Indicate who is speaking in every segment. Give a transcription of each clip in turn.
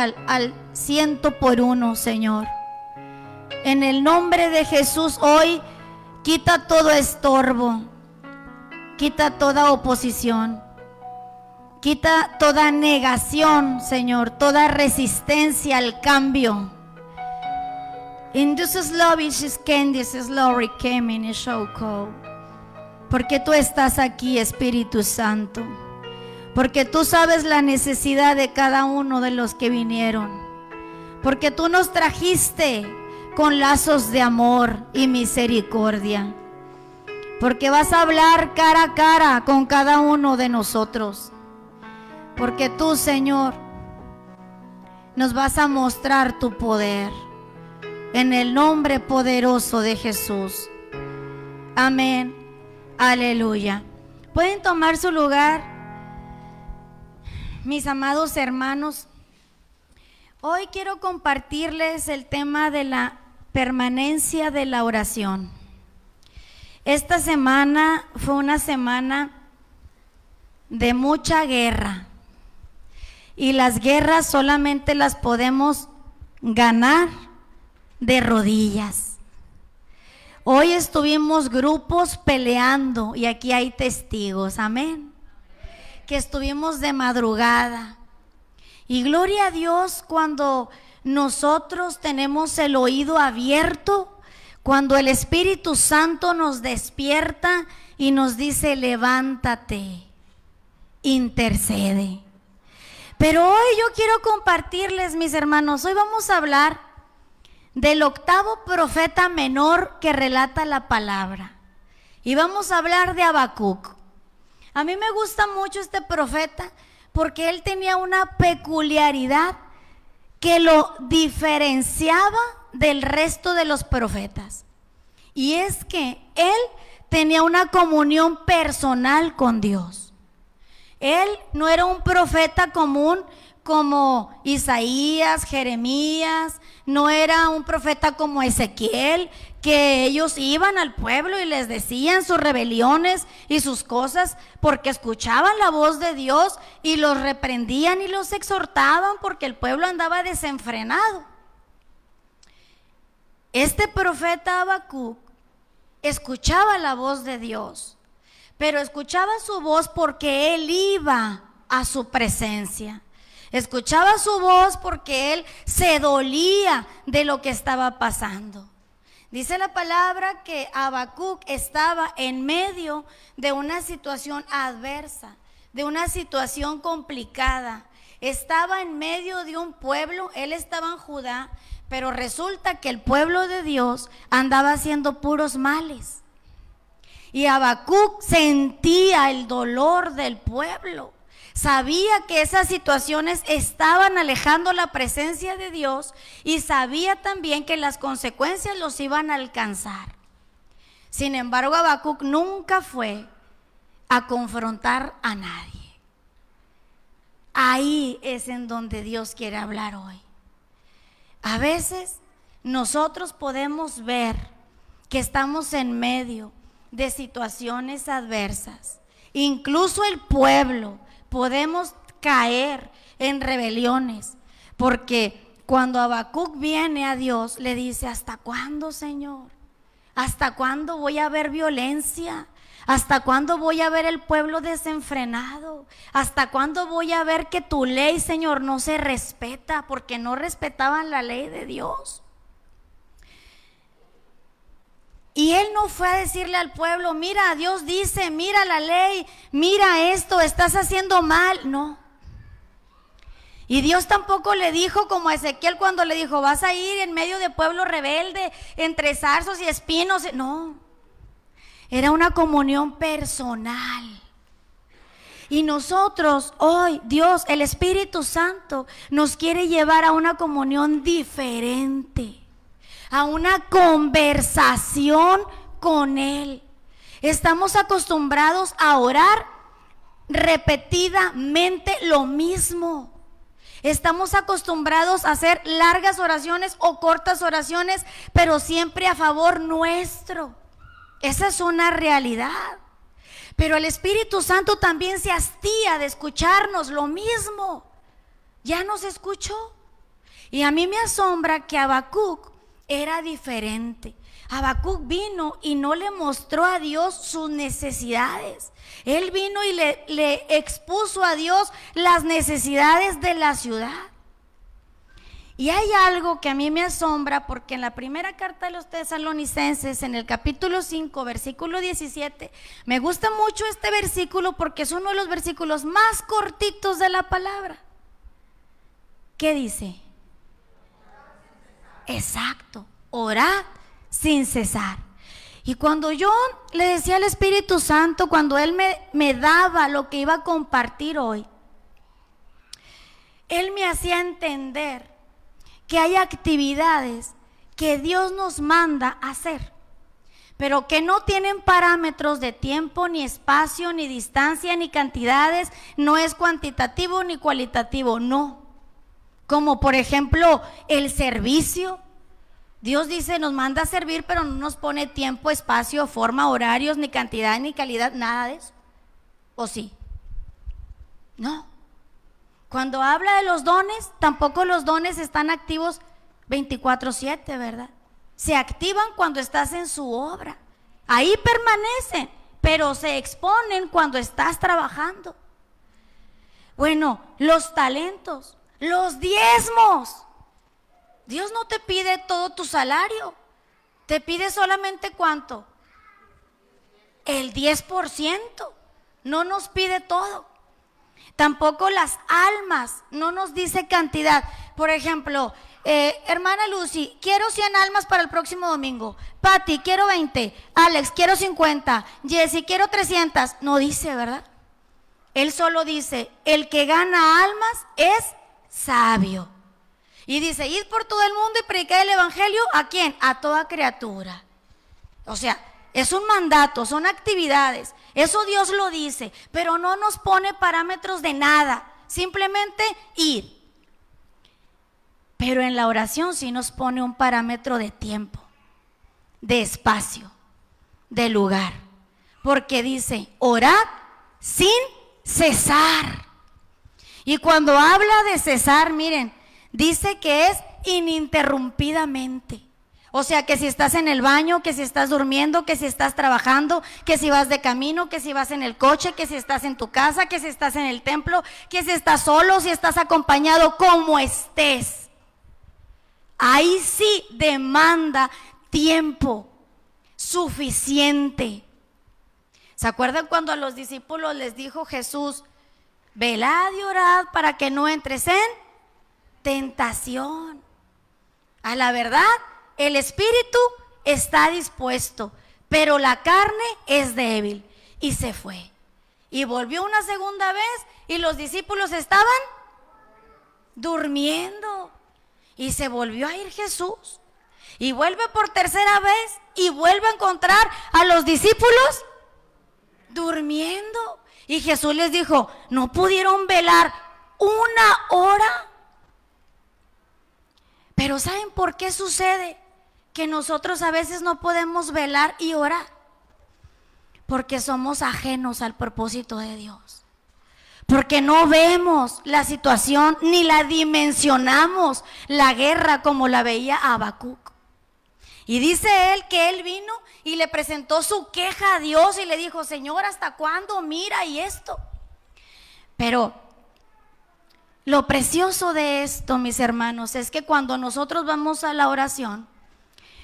Speaker 1: al, ciento por uno, Señor. En el nombre de Jesús hoy quita todo estorbo, quita toda oposición, quita toda negación, Señor, toda resistencia al cambio. In this love is Candice glory came in Porque tú estás aquí, Espíritu Santo. Porque tú sabes la necesidad de cada uno de los que vinieron. Porque tú nos trajiste con lazos de amor y misericordia. Porque vas a hablar cara a cara con cada uno de nosotros. Porque tú, Señor, nos vas a mostrar tu poder en el nombre poderoso de Jesús. Amén. Aleluya. Pueden tomar su lugar, mis amados hermanos. Hoy quiero compartirles el tema de la permanencia de la oración. Esta semana fue una semana de mucha guerra. Y las guerras solamente las podemos ganar de rodillas. Hoy estuvimos grupos peleando y aquí hay testigos, amén. Que estuvimos de madrugada. Y gloria a Dios cuando nosotros tenemos el oído abierto, cuando el Espíritu Santo nos despierta y nos dice, levántate, intercede. Pero hoy yo quiero compartirles, mis hermanos, hoy vamos a hablar del octavo profeta menor que relata la palabra. Y vamos a hablar de Habacuc. A mí me gusta mucho este profeta porque él tenía una peculiaridad que lo diferenciaba del resto de los profetas. Y es que él tenía una comunión personal con Dios. Él no era un profeta común como Isaías, Jeremías, no era un profeta como Ezequiel, que ellos iban al pueblo y les decían sus rebeliones y sus cosas porque escuchaban la voz de Dios y los reprendían y los exhortaban porque el pueblo andaba desenfrenado. Este profeta Habacuc escuchaba la voz de Dios, pero escuchaba su voz porque él iba a su presencia. Escuchaba su voz porque él se dolía de lo que estaba pasando. Dice la palabra que Habacuc estaba en medio de una situación adversa, de una situación complicada. Estaba en medio de un pueblo, él estaba en Judá, pero resulta que el pueblo de Dios andaba haciendo puros males. Y Habacuc sentía el dolor del pueblo. Sabía que esas situaciones estaban alejando la presencia de Dios y sabía también que las consecuencias los iban a alcanzar. Sin embargo, Habacuc nunca fue a confrontar a nadie. Ahí es en donde Dios quiere hablar hoy. A veces nosotros podemos ver que estamos en medio de situaciones adversas. Incluso el pueblo podemos caer en rebeliones, porque cuando Habacuc viene a Dios, le dice, ¿hasta cuándo, Señor? ¿Hasta cuándo voy a ver violencia? ¿Hasta cuándo voy a ver el pueblo desenfrenado? ¿Hasta cuándo voy a ver que tu ley, Señor, no se respeta porque no respetaban la ley de Dios? Y él no fue a decirle al pueblo, mira, Dios dice, mira la ley, mira esto, estás haciendo mal. No. Y Dios tampoco le dijo como a Ezequiel cuando le dijo, vas a ir en medio de pueblo rebelde, entre zarzos y espinos. No. Era una comunión personal. Y nosotros hoy, Dios, el Espíritu Santo, nos quiere llevar a una comunión diferente a una conversación con Él. Estamos acostumbrados a orar repetidamente lo mismo. Estamos acostumbrados a hacer largas oraciones o cortas oraciones, pero siempre a favor nuestro. Esa es una realidad. Pero el Espíritu Santo también se hastía de escucharnos lo mismo. Ya nos escuchó. Y a mí me asombra que Habacuc era diferente. Habacuc vino y no le mostró a Dios sus necesidades. Él vino y le, expuso a Dios las necesidades de la ciudad. Y hay algo que a mí me asombra porque en la primera carta de los tesalonicenses, en el capítulo 5, versículo 17, me gusta mucho este versículo porque es uno de los versículos más cortitos de la palabra. ¿Qué dice? Exacto, orad sin cesar. Y cuando yo le decía al Espíritu Santo, cuando Él me, me daba lo que iba a compartir hoy, Él me hacía entender que hay actividades que Dios nos manda hacer, pero que no tienen parámetros de tiempo, ni espacio, ni distancia, ni cantidades, no es cuantitativo ni cualitativo, no como por ejemplo el servicio. Dios dice, nos manda a servir, pero no nos pone tiempo, espacio, forma, horarios, ni cantidad, ni calidad, nada de eso. ¿O sí? No. Cuando habla de los dones, tampoco los dones están activos 24/7, ¿verdad? Se activan cuando estás en su obra. Ahí permanecen, pero se exponen cuando estás trabajando. Bueno, los talentos. Los diezmos. Dios no te pide todo tu salario. Te pide solamente cuánto. El 10%. No nos pide todo. Tampoco las almas. No nos dice cantidad. Por ejemplo, eh, hermana Lucy, quiero 100 almas para el próximo domingo. Patty, quiero 20. Alex, quiero 50. Jesse, quiero 300. No dice, ¿verdad? Él solo dice, el que gana almas es sabio. Y dice, id por todo el mundo y predicar el Evangelio a quién? A toda criatura. O sea, es un mandato, son actividades. Eso Dios lo dice, pero no nos pone parámetros de nada. Simplemente ir. Pero en la oración sí nos pone un parámetro de tiempo, de espacio, de lugar. Porque dice, orad sin cesar. Y cuando habla de cesar, miren, dice que es ininterrumpidamente. O sea, que si estás en el baño, que si estás durmiendo, que si estás trabajando, que si vas de camino, que si vas en el coche, que si estás en tu casa, que si estás en el templo, que si estás solo, si estás acompañado, como estés. Ahí sí demanda tiempo suficiente. ¿Se acuerdan cuando a los discípulos les dijo Jesús, velad y orad para que no entres en tentación. A la verdad, el espíritu está dispuesto, pero la carne es débil. Y se fue. Y volvió una segunda vez y los discípulos estaban durmiendo. Y se volvió a ir Jesús. Y vuelve por tercera vez y vuelve a encontrar a los discípulos durmiendo. Y Jesús les dijo, no pudieron velar una hora. Pero ¿saben por qué sucede? Que nosotros a veces no podemos velar y orar. Porque somos ajenos al propósito de Dios. Porque no vemos la situación ni la dimensionamos la guerra como la veía Habacuc. Y dice él que él vino y le presentó su queja a Dios y le dijo, Señor, ¿hasta cuándo? Mira y esto. Pero lo precioso de esto, mis hermanos, es que cuando nosotros vamos a la oración,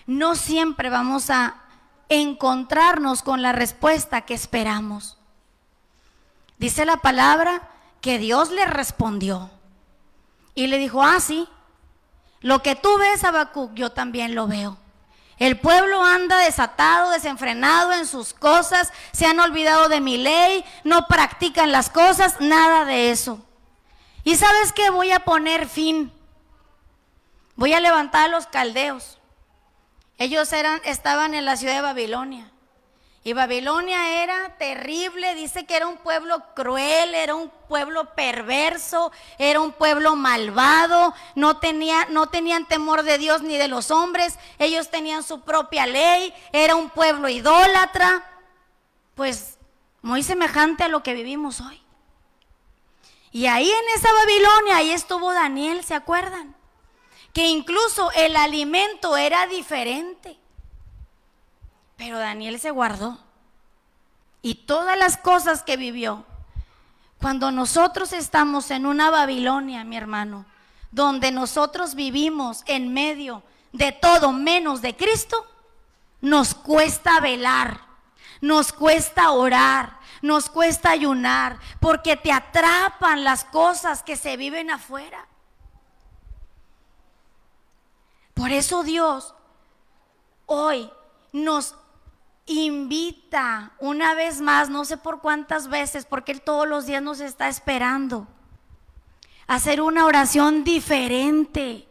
Speaker 1: no siempre vamos a encontrarnos con la respuesta que esperamos. Dice la palabra que Dios le respondió y le dijo, ah, sí, lo que tú ves, Habacuc, yo también lo veo. El pueblo anda desatado, desenfrenado en sus cosas, se han olvidado de mi ley, no practican las cosas, nada de eso. ¿Y sabes qué? Voy a poner fin. Voy a levantar a los caldeos. Ellos eran, estaban en la ciudad de Babilonia. Y Babilonia era terrible, dice que era un pueblo cruel, era un pueblo perverso, era un pueblo malvado, no, tenía, no tenían temor de Dios ni de los hombres, ellos tenían su propia ley, era un pueblo idólatra, pues muy semejante a lo que vivimos hoy. Y ahí en esa Babilonia, ahí estuvo Daniel, ¿se acuerdan? que incluso el alimento era diferente. Pero Daniel se guardó. Y todas las cosas que vivió. Cuando nosotros estamos en una Babilonia, mi hermano, donde nosotros vivimos en medio de todo menos de Cristo, nos cuesta velar, nos cuesta orar, nos cuesta ayunar, porque te atrapan las cosas que se viven afuera. Por eso Dios hoy nos invita una vez más, no sé por cuántas veces, porque Él todos los días nos está esperando, a hacer una oración diferente.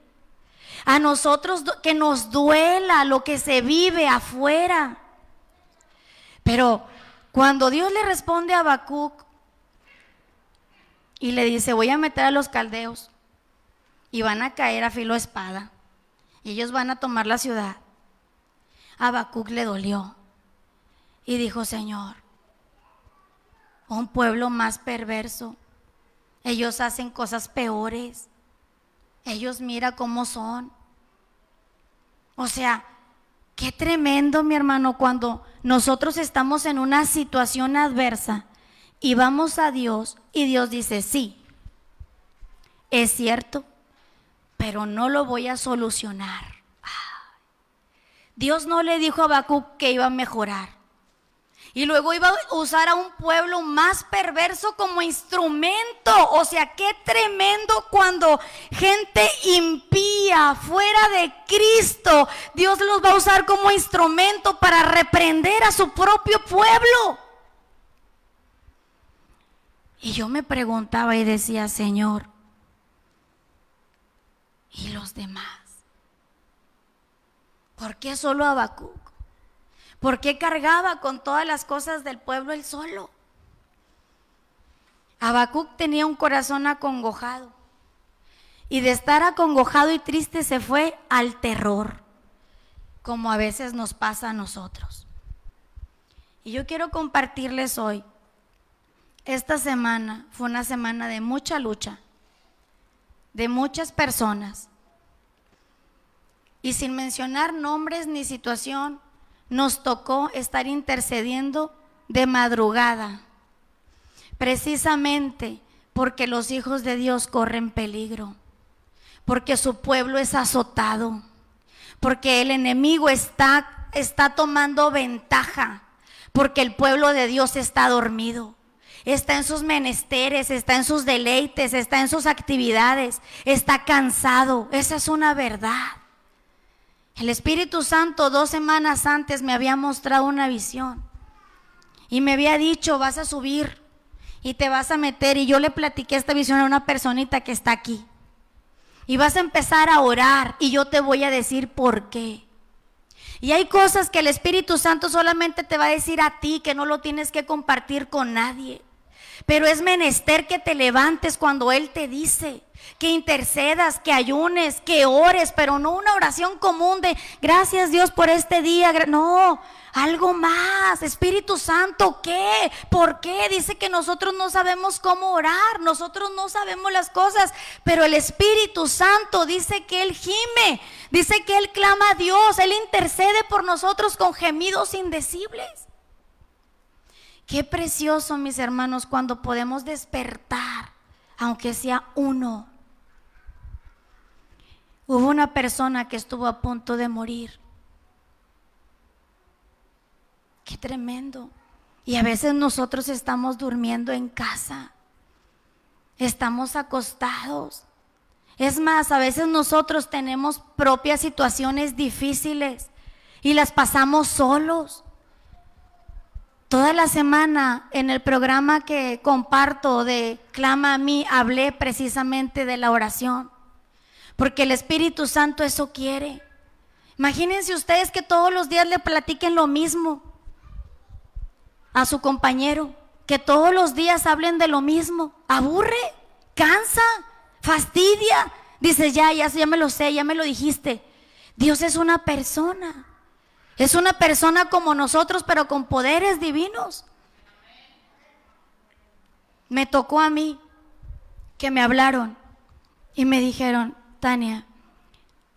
Speaker 1: A nosotros que nos duela lo que se vive afuera. Pero cuando Dios le responde a Habacuc y le dice, voy a meter a los caldeos y van a caer a filo espada y ellos van a tomar la ciudad. A Habacuc le dolió y dijo, Señor, un pueblo más perverso, ellos hacen cosas peores, ellos mira cómo son. O sea, qué tremendo, mi hermano, cuando nosotros estamos en una situación adversa y vamos a Dios y Dios dice, sí, es cierto, pero no lo voy a solucionar. Dios no le dijo a Habacuc que iba a mejorar. Y luego iba a usar a un pueblo más perverso como instrumento. O sea, qué tremendo cuando gente impía fuera de Cristo, Dios los va a usar como instrumento para reprender a su propio pueblo. Y yo me preguntaba y decía, Señor, ¿Y los demás? ¿Por qué solo Habacuc? ¿Por qué cargaba con todas las cosas del pueblo él solo? Habacuc tenía un corazón acongojado. Y de estar acongojado y triste se fue al terror, como a veces nos pasa a nosotros. Y yo quiero compartirles hoy, esta semana fue una semana de mucha lucha, de muchas personas. Y sin mencionar nombres ni situación, nos tocó estar intercediendo de madrugada, precisamente porque los hijos de Dios corren peligro, porque su pueblo es azotado, porque el enemigo está, está tomando ventaja, porque el pueblo de Dios está dormido está en sus menesteres, está en sus deleites, está en sus actividades, está cansado. Esa es una verdad. El Espíritu Santo dos semanas antes me había mostrado una visión y me había dicho, vas a subir y te vas a meter. Y yo le platiqué esta visión a una personita que está aquí. Y vas a empezar a orar y yo te voy a decir por qué. Y hay cosas que el Espíritu Santo solamente te va a decir a ti, que no lo tienes que compartir con nadie. Pero es menester que te levantes cuando Él te dice, que intercedas, que ayunes, que ores, pero no una oración común de gracias Dios por este día. No, algo más. Espíritu Santo, ¿qué? ¿Por qué? Dice que nosotros no sabemos cómo orar, nosotros no sabemos las cosas, pero el Espíritu Santo dice que Él gime, dice que Él clama a Dios, Él intercede por nosotros con gemidos indecibles. Qué precioso, mis hermanos, cuando podemos despertar, aunque sea uno. Hubo una persona que estuvo a punto de morir. Qué tremendo. Y a veces nosotros estamos durmiendo en casa. Estamos acostados. Es más, a veces nosotros tenemos propias situaciones difíciles y las pasamos solos. Toda la semana en el programa que comparto de Clama a mí, hablé precisamente de la oración. Porque el Espíritu Santo eso quiere. Imagínense ustedes que todos los días le platiquen lo mismo a su compañero. Que todos los días hablen de lo mismo. Aburre, cansa, fastidia. Dice, ya, ya, ya me lo sé, ya me lo dijiste. Dios es una persona. Es una persona como nosotros, pero con poderes divinos. Me tocó a mí que me hablaron y me dijeron, Tania,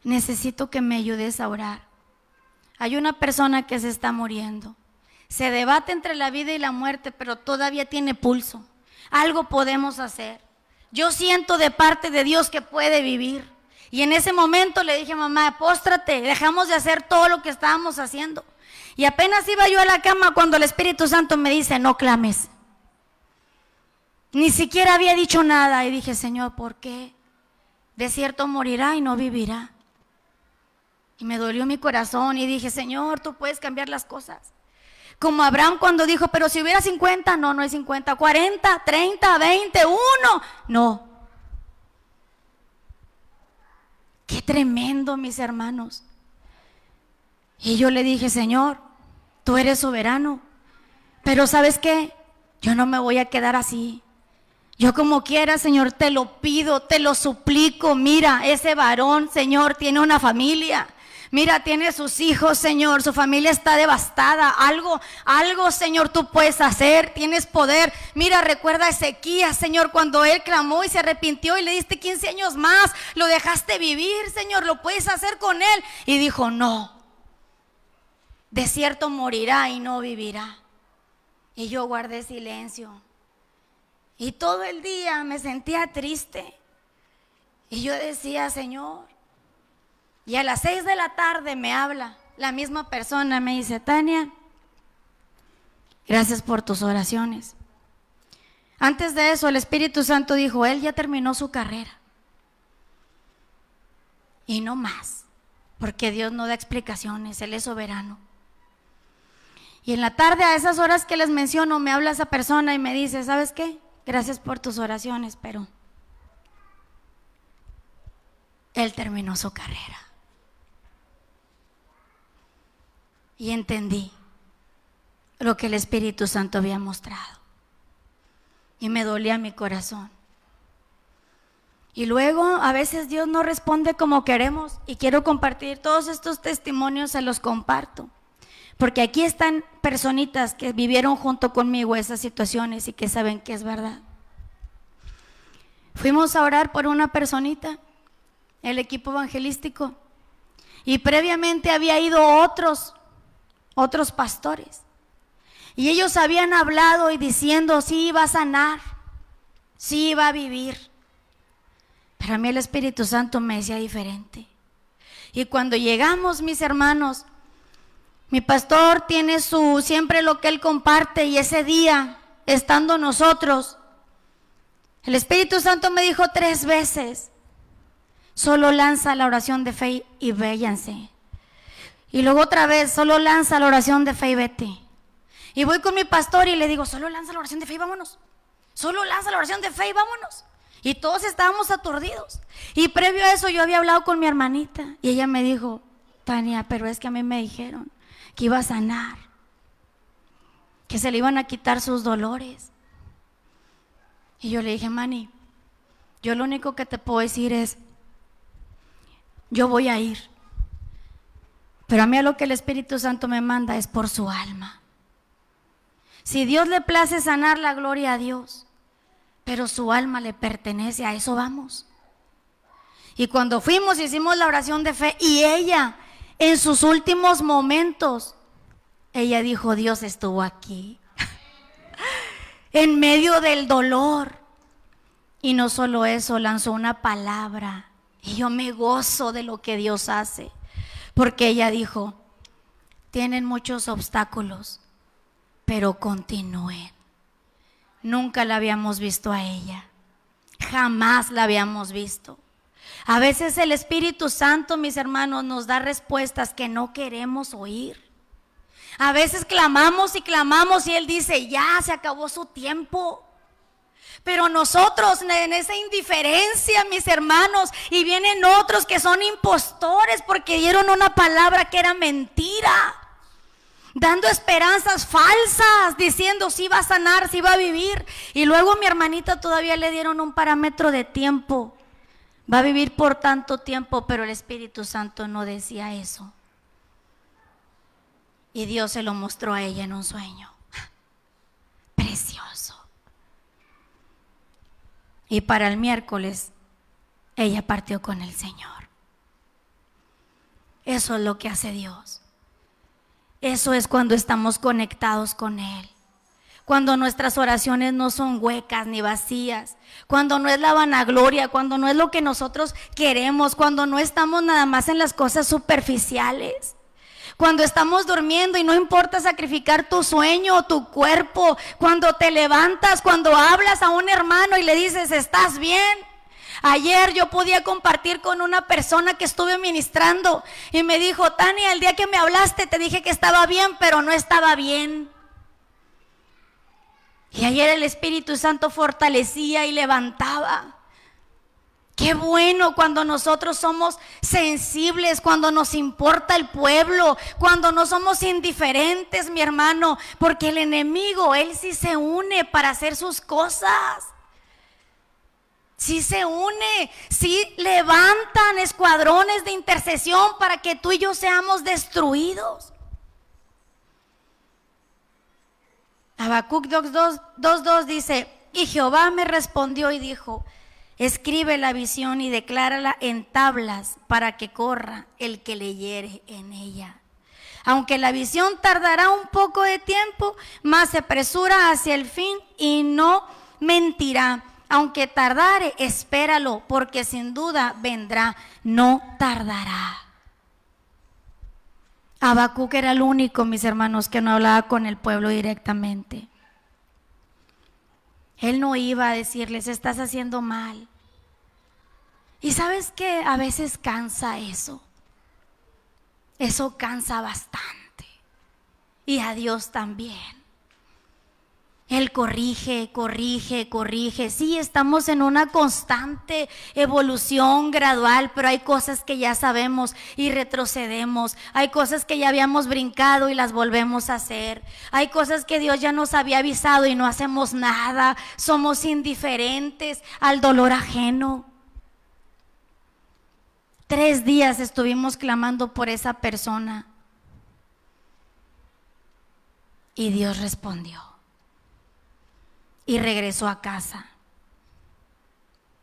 Speaker 1: necesito que me ayudes a orar. Hay una persona que se está muriendo. Se debate entre la vida y la muerte, pero todavía tiene pulso. Algo podemos hacer. Yo siento de parte de Dios que puede vivir. Y en ese momento le dije, mamá, póstrate, dejamos de hacer todo lo que estábamos haciendo. Y apenas iba yo a la cama cuando el Espíritu Santo me dice, no clames. Ni siquiera había dicho nada y dije, Señor, ¿por qué? De cierto morirá y no vivirá. Y me dolió mi corazón y dije, Señor, tú puedes cambiar las cosas. Como Abraham cuando dijo, pero si hubiera 50, no, no hay 50, 40, 30, 20, 1, no. Qué tremendo, mis hermanos. Y yo le dije, Señor, tú eres soberano, pero ¿sabes qué? Yo no me voy a quedar así. Yo como quiera, Señor, te lo pido, te lo suplico. Mira, ese varón, Señor, tiene una familia. Mira, tiene sus hijos, Señor, su familia está devastada. Algo, algo, Señor, tú puedes hacer, tienes poder. Mira, recuerda a Ezequías, Señor, cuando él clamó y se arrepintió y le diste 15 años más, lo dejaste vivir, Señor, lo puedes hacer con él. Y dijo, no, de cierto morirá y no vivirá. Y yo guardé silencio. Y todo el día me sentía triste. Y yo decía, Señor, y a las seis de la tarde me habla la misma persona, me dice, Tania, gracias por tus oraciones. Antes de eso, el Espíritu Santo dijo, Él ya terminó su carrera. Y no más, porque Dios no da explicaciones, Él es soberano. Y en la tarde, a esas horas que les menciono, me habla esa persona y me dice, ¿sabes qué? Gracias por tus oraciones, pero Él terminó su carrera. Y entendí lo que el Espíritu Santo había mostrado. Y me dolía mi corazón. Y luego a veces Dios no responde como queremos y quiero compartir todos estos testimonios, se los comparto. Porque aquí están personitas que vivieron junto conmigo esas situaciones y que saben que es verdad. Fuimos a orar por una personita, el equipo evangelístico, y previamente había ido otros otros pastores. Y ellos habían hablado y diciendo, sí, va a sanar, sí, va a vivir. Pero a mí el Espíritu Santo me decía diferente. Y cuando llegamos, mis hermanos, mi pastor tiene su, siempre lo que él comparte y ese día, estando nosotros, el Espíritu Santo me dijo tres veces, solo lanza la oración de fe y véyanse. Y luego otra vez, solo lanza la oración de fe y vete. Y voy con mi pastor y le digo, solo lanza la oración de fe y vámonos. Solo lanza la oración de fe y vámonos. Y todos estábamos aturdidos. Y previo a eso yo había hablado con mi hermanita y ella me dijo, Tania, pero es que a mí me dijeron que iba a sanar, que se le iban a quitar sus dolores. Y yo le dije, Mani, yo lo único que te puedo decir es, yo voy a ir. Pero a mí a lo que el Espíritu Santo me manda es por su alma. Si Dios le place sanar la gloria a Dios, pero su alma le pertenece, a eso vamos. Y cuando fuimos, hicimos la oración de fe y ella, en sus últimos momentos, ella dijo, Dios estuvo aquí, en medio del dolor. Y no solo eso, lanzó una palabra. Y yo me gozo de lo que Dios hace porque ella dijo, tienen muchos obstáculos, pero continúen. Nunca la habíamos visto a ella, jamás la habíamos visto. A veces el Espíritu Santo, mis hermanos, nos da respuestas que no queremos oír. A veces clamamos y clamamos y Él dice, ya se acabó su tiempo. Pero nosotros en esa indiferencia, mis hermanos, y vienen otros que son impostores porque dieron una palabra que era mentira, dando esperanzas falsas, diciendo si va a sanar, si va a vivir. Y luego a mi hermanita todavía le dieron un parámetro de tiempo. Va a vivir por tanto tiempo, pero el Espíritu Santo no decía eso. Y Dios se lo mostró a ella en un sueño. Precioso. Y para el miércoles ella partió con el Señor. Eso es lo que hace Dios. Eso es cuando estamos conectados con Él. Cuando nuestras oraciones no son huecas ni vacías. Cuando no es la vanagloria. Cuando no es lo que nosotros queremos. Cuando no estamos nada más en las cosas superficiales. Cuando estamos durmiendo y no importa sacrificar tu sueño o tu cuerpo. Cuando te levantas, cuando hablas a un hermano y le dices, estás bien. Ayer yo podía compartir con una persona que estuve ministrando y me dijo, Tania, el día que me hablaste te dije que estaba bien, pero no estaba bien. Y ayer el Espíritu Santo fortalecía y levantaba. Qué bueno cuando nosotros somos sensibles, cuando nos importa el pueblo, cuando no somos indiferentes, mi hermano, porque el enemigo, él sí se une para hacer sus cosas. Si se une, si levantan escuadrones de intercesión para que tú y yo seamos destruidos. Habacuc 2.2 dice, y Jehová me respondió y dijo, escribe la visión y declárala en tablas para que corra el que leyere en ella. Aunque la visión tardará un poco de tiempo, más se apresura hacia el fin y no mentirá aunque tardare, espéralo, porque sin duda vendrá, no tardará. Habacuc era el único, mis hermanos, que no hablaba con el pueblo directamente. Él no iba a decirles, estás haciendo mal. Y sabes que a veces cansa eso. Eso cansa bastante. Y a Dios también. Él corrige, corrige, corrige. Sí, estamos en una constante evolución gradual, pero hay cosas que ya sabemos y retrocedemos. Hay cosas que ya habíamos brincado y las volvemos a hacer. Hay cosas que Dios ya nos había avisado y no hacemos nada. Somos indiferentes al dolor ajeno. Tres días estuvimos clamando por esa persona. Y Dios respondió y regresó a casa,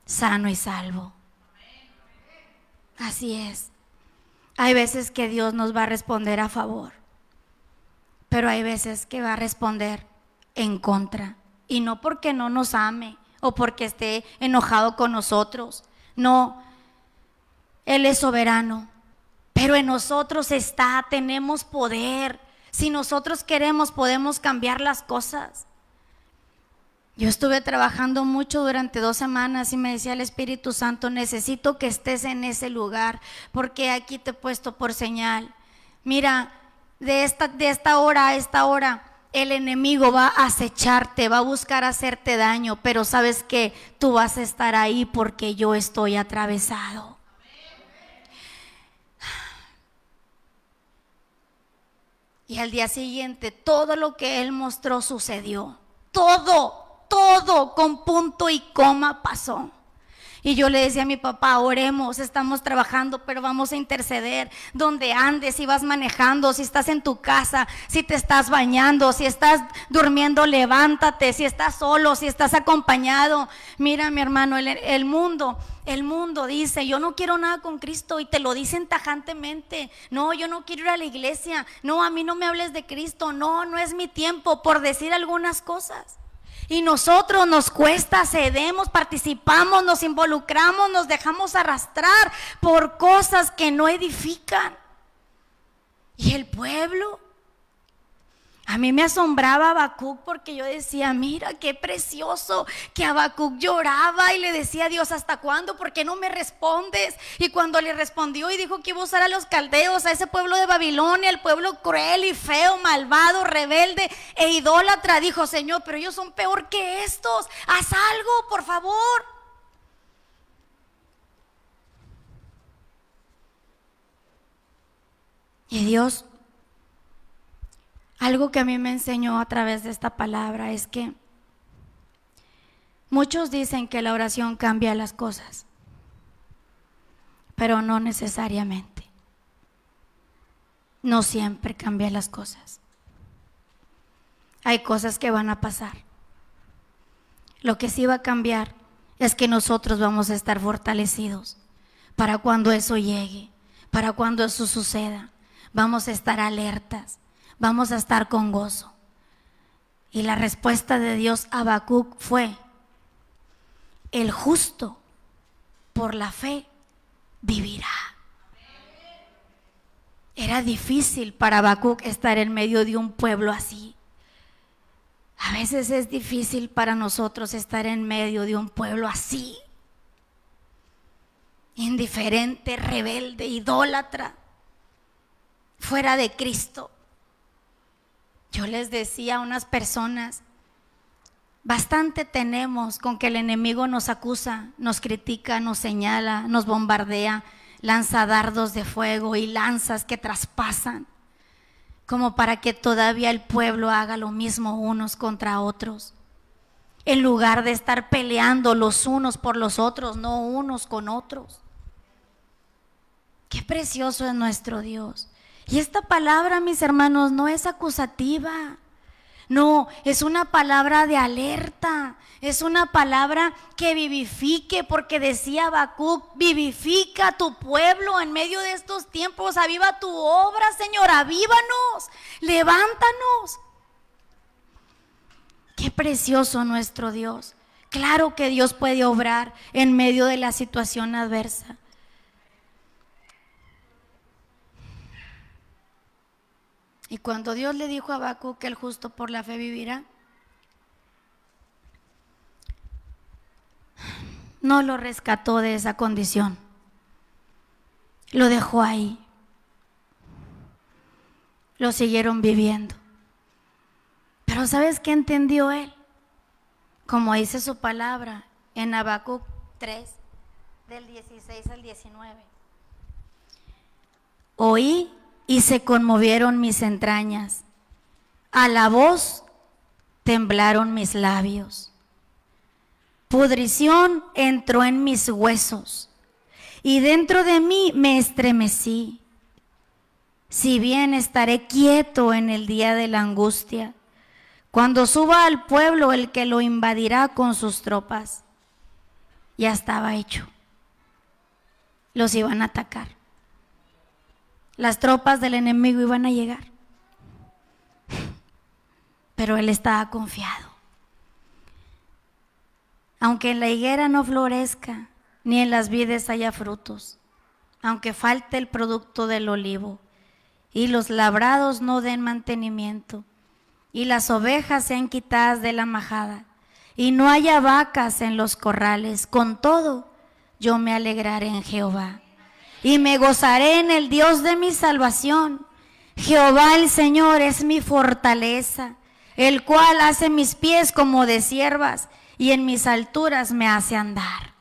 Speaker 1: sano y salvo. Así es. Hay veces que Dios nos va a responder a favor, pero hay veces que va a responder en contra. Y no porque no nos ame o porque esté enojado con nosotros. No, Él es soberano, pero en nosotros está, tenemos poder. Si nosotros queremos, podemos cambiar las cosas. Yo estuve trabajando mucho durante dos semanas y me decía el Espíritu Santo, necesito que estés en ese lugar, porque aquí te he puesto por señal. Mira, de esta, de esta hora a esta hora, el enemigo va a acecharte, va a buscar hacerte daño, pero sabes que tú vas a estar ahí porque yo estoy atravesado. Y al día siguiente, todo lo que él mostró sucedió. Todo todo con punto y coma pasó. Y yo le decía a mi papá, oremos, estamos trabajando, pero vamos a interceder. Donde andes, si vas manejando, si estás en tu casa, si te estás bañando, si estás durmiendo, levántate, si estás solo, si estás acompañado. Mira, mi hermano, el, el mundo, el mundo dice, yo no quiero nada con Cristo y te lo dicen tajantemente. No, yo no quiero ir a la iglesia. No, a mí no me hables de Cristo. No, no es mi tiempo por decir algunas cosas. Y nosotros nos cuesta, cedemos, participamos, nos involucramos, nos dejamos arrastrar por cosas que no edifican. Y el pueblo a mí me asombraba Habacuc porque yo decía, mira qué precioso que Habacuc lloraba y le decía a Dios, ¿hasta cuándo? ¿Por qué no me respondes? Y cuando le respondió y dijo que iba a usar a los caldeos, a ese pueblo de Babilonia, el pueblo cruel y feo, malvado, rebelde e idólatra, dijo, Señor, pero ellos son peor que estos, haz algo, por favor. Y Dios algo que a mí me enseñó a través de esta palabra es que muchos dicen que la oración cambia las cosas, pero no necesariamente. No siempre cambia las cosas. Hay cosas que van a pasar. Lo que sí va a cambiar es que nosotros vamos a estar fortalecidos para cuando eso llegue para cuando eso suceda. Vamos a estar alertas, vamos a estar con gozo. Y la respuesta de Dios a Habacuc fue, el justo por la fe vivirá. Era difícil para Habacuc estar en medio de un pueblo así. A veces es difícil para nosotros estar en medio de un pueblo así. Indiferente, rebelde, idólatra, fuera de Cristo. Yo les decía a unas personas, bastante tenemos con que el enemigo nos acusa, nos critica, nos señala, nos bombardea, lanza dardos de fuego y lanzas que traspasan, como para que todavía el pueblo haga lo mismo unos contra otros. En lugar de estar peleando los unos por los otros, no unos con otros. Qué precioso es nuestro Dios. Y esta palabra, mis hermanos, no es acusativa. No, es una palabra de alerta, es una palabra que vivifique, porque decía Habacuc, vivifica tu pueblo en medio de estos tiempos, aviva tu obra, Señor, avívanos, levántanos. Qué precioso nuestro Dios. Claro que Dios puede obrar en medio de la situación adversa. Y cuando Dios le dijo a Habacuc que el justo por la fe vivirá, no lo rescató de esa condición. Lo dejó ahí. Lo siguieron viviendo. Pero ¿sabes qué entendió él? Como dice su palabra en Habacuc 3, del 16 al 19. Oí y se conmovieron mis entrañas. A la voz temblaron mis labios. Pudrición entró en mis huesos y dentro de mí me estremecí. Si bien estaré quieto en el día de la angustia, cuando suba al pueblo el que lo invadirá con sus tropas, ya estaba hecho. Los iban a atacar. Las tropas del enemigo iban a llegar. Pero él estaba confiado. Aunque en la higuera no florezca, ni en las vides haya frutos, aunque falte el producto del olivo, y los labrados no den mantenimiento, y las ovejas sean quitadas de la majada, y no haya vacas en los corrales, con todo yo me alegraré en Jehová y me gozaré en el Dios de mi salvación. Jehová el Señor es mi fortaleza, el cual hace mis pies como de siervas y en mis alturas me hace andar.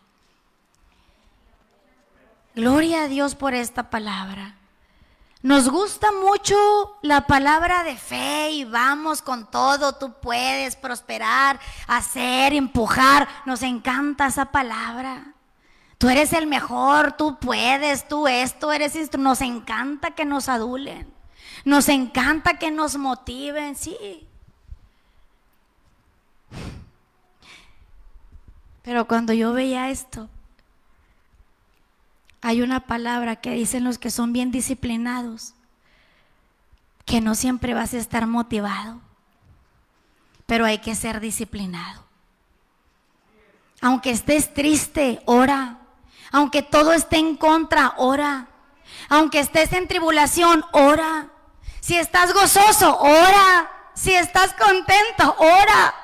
Speaker 1: Gloria a Dios por esta palabra. Nos gusta mucho la palabra de fe y vamos con todo, tú puedes prosperar, hacer, empujar. Nos encanta esa palabra. Tú eres el mejor, tú puedes, tú esto, eres. Nos encanta que nos adulen. Nos encanta que nos motiven, sí. Pero cuando yo veía esto, hay una palabra que dicen los que son bien disciplinados, que no siempre vas a estar motivado, pero hay que ser disciplinado. Aunque estés triste, ora. Aunque todo esté en contra, ora. Aunque estés en tribulación, ora. Si estás gozoso, ora. Si estás contento, ora.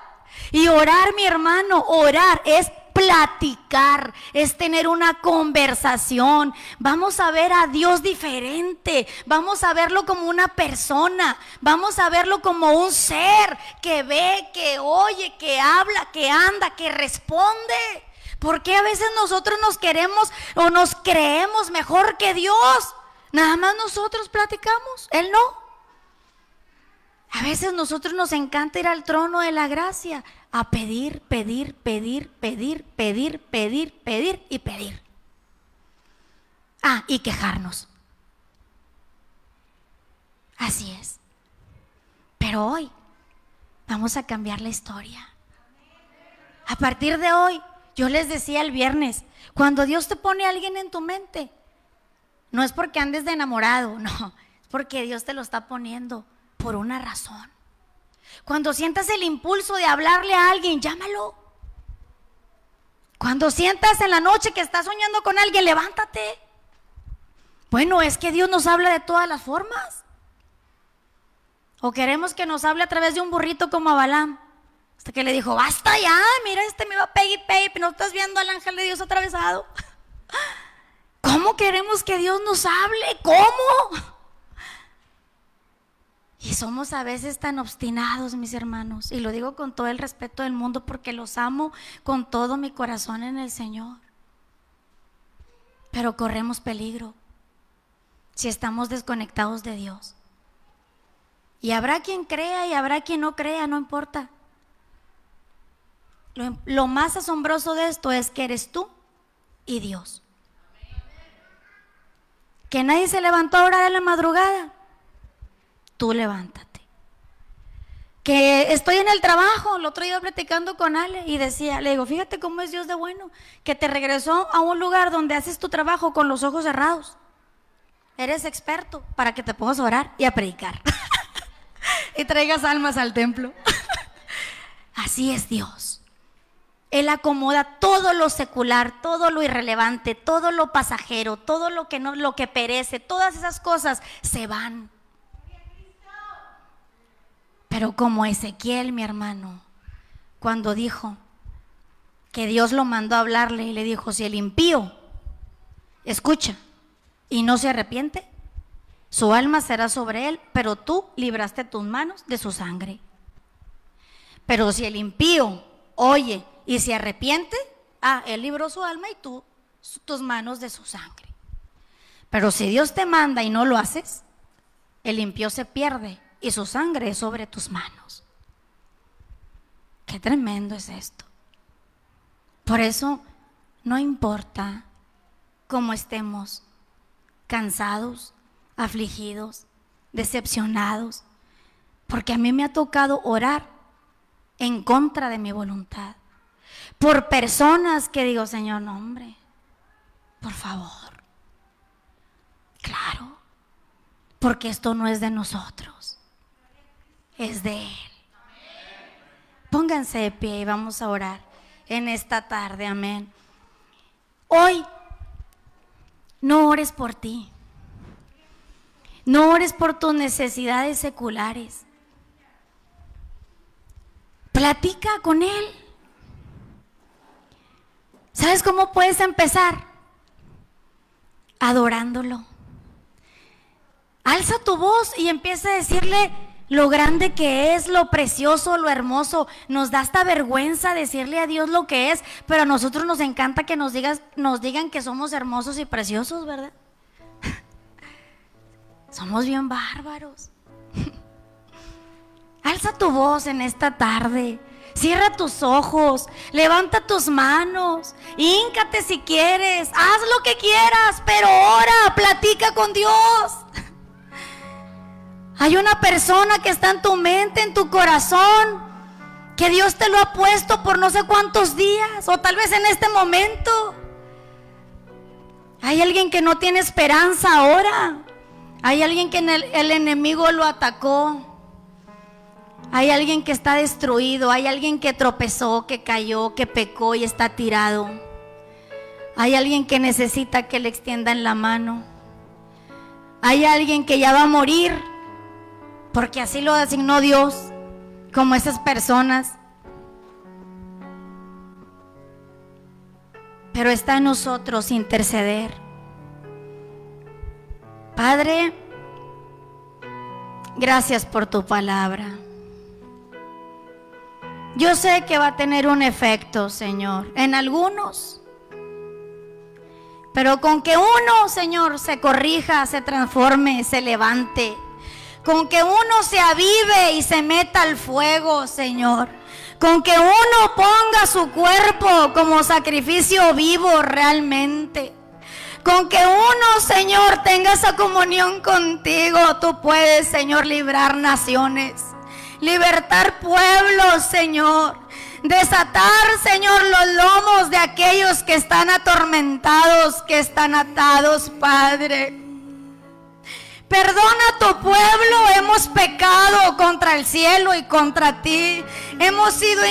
Speaker 1: Y orar, mi hermano, orar es platicar, es tener una conversación. Vamos a ver a Dios diferente, vamos a verlo como una persona, vamos a verlo como un ser que ve, que oye, que habla, que anda, que responde. Porque a veces nosotros nos queremos o nos creemos mejor que Dios? Nada más nosotros platicamos, Él no. A veces nosotros nos encanta ir al trono de la gracia a pedir, pedir, pedir, pedir, pedir, pedir, pedir y pedir. Ah, y quejarnos. Así es. Pero hoy vamos a cambiar la historia. A partir de hoy yo les decía el viernes, cuando Dios te pone a alguien en tu mente, No es porque andes de enamorado, no, es porque Dios te lo está poniendo por una razón. Cuando sientas el impulso de hablarle a alguien, llámalo. Cuando sientas en la noche que estás soñando con alguien, levántate. Bueno, es que Dios nos habla de todas las formas. O queremos que nos hable a través de un burrito como a. Hasta que le dijo, basta ya, mira, este me va a pegar y ¿no estás viendo al ángel de Dios atravesado? ¿Cómo queremos que Dios nos hable? ¿Cómo? Y somos a veces tan obstinados, mis hermanos. Y lo digo con todo el respeto del mundo porque los amo con todo mi corazón en el Señor. Pero corremos peligro si estamos desconectados de Dios. Y habrá quien crea y habrá quien no crea, no importa. Lo, más asombroso de esto es que eres tú y Dios. Que nadie se levantó a orar en la madrugada. Tú levántate. Que estoy en el trabajo, el otro día platicando con Ale y decía, le digo, fíjate cómo es Dios de bueno, que te regresó a un lugar donde haces tu trabajo con los ojos cerrados. Eres experto para que te pongas a orar y a predicar. y traigas almas al templo. Así es Dios. Él acomoda todo lo secular, todo lo irrelevante, todo lo pasajero, todo lo que no, lo que perece, todas esas cosas se van. Pero como Ezequiel, mi hermano, cuando dijo que Dios lo mandó a hablarle y le dijo, si el impío escucha y no se arrepiente, su alma será sobre él, pero tú libraste tus manos de su sangre. Pero si el impío oye y se arrepiente, ah, él libró su alma y tú tus manos de su sangre. Pero si Dios te manda y no lo haces, el impío se pierde y su sangre es sobre tus manos. Qué tremendo es esto. Por eso no importa cómo estemos cansados, afligidos, decepcionados, porque a mí me ha tocado orar en contra de mi voluntad por personas que digo, Señor, no, hombre, por favor. Claro, porque esto no es de nosotros, es de Él. Pónganse de pie y vamos a orar en esta tarde, amén. Hoy, no ores por ti, no ores por tus necesidades seculares. Platica con Él. ¿Sabes cómo puedes empezar? Adorándolo. Alza tu voz y empieza a decirle lo grande que es, lo precioso, lo hermoso. Nos da hasta vergüenza decirle a Dios lo que es, pero a nosotros nos encanta que nos, digas, nos digan que somos hermosos y preciosos, ¿verdad? Somos bien bárbaros. Alza tu voz en esta tarde. Cierra tus ojos, levanta tus manos, híncate si quieres, haz lo que quieras, pero ora, platica con Dios. Hay una persona que está en tu mente, en tu corazón, que Dios te lo ha puesto por no sé cuántos días, o tal vez en este momento. Hay alguien que no tiene esperanza ahora. Hay alguien que el enemigo lo atacó. Hay alguien que está destruido, hay alguien que tropezó, que cayó, que pecó y está tirado. Hay alguien que necesita que le extiendan la mano. Hay alguien que ya va a morir, porque así lo asignó Dios, como esas personas. Pero está en nosotros interceder. Padre, gracias por tu palabra. Yo sé que va a tener un efecto, Señor, en algunos. Pero con que uno, Señor, se corrija, se transforme, se levante. Con que uno se avive y se meta al fuego, Señor. Con que uno ponga su cuerpo como sacrificio vivo realmente. Con que uno, Señor, tenga esa comunión contigo, tú puedes, Señor, librar naciones libertar pueblos, Señor. Desatar, Señor, los lomos de aquellos que están atormentados, que están atados, Padre. Perdona a tu pueblo, hemos pecado contra el cielo y contra ti. Hemos sido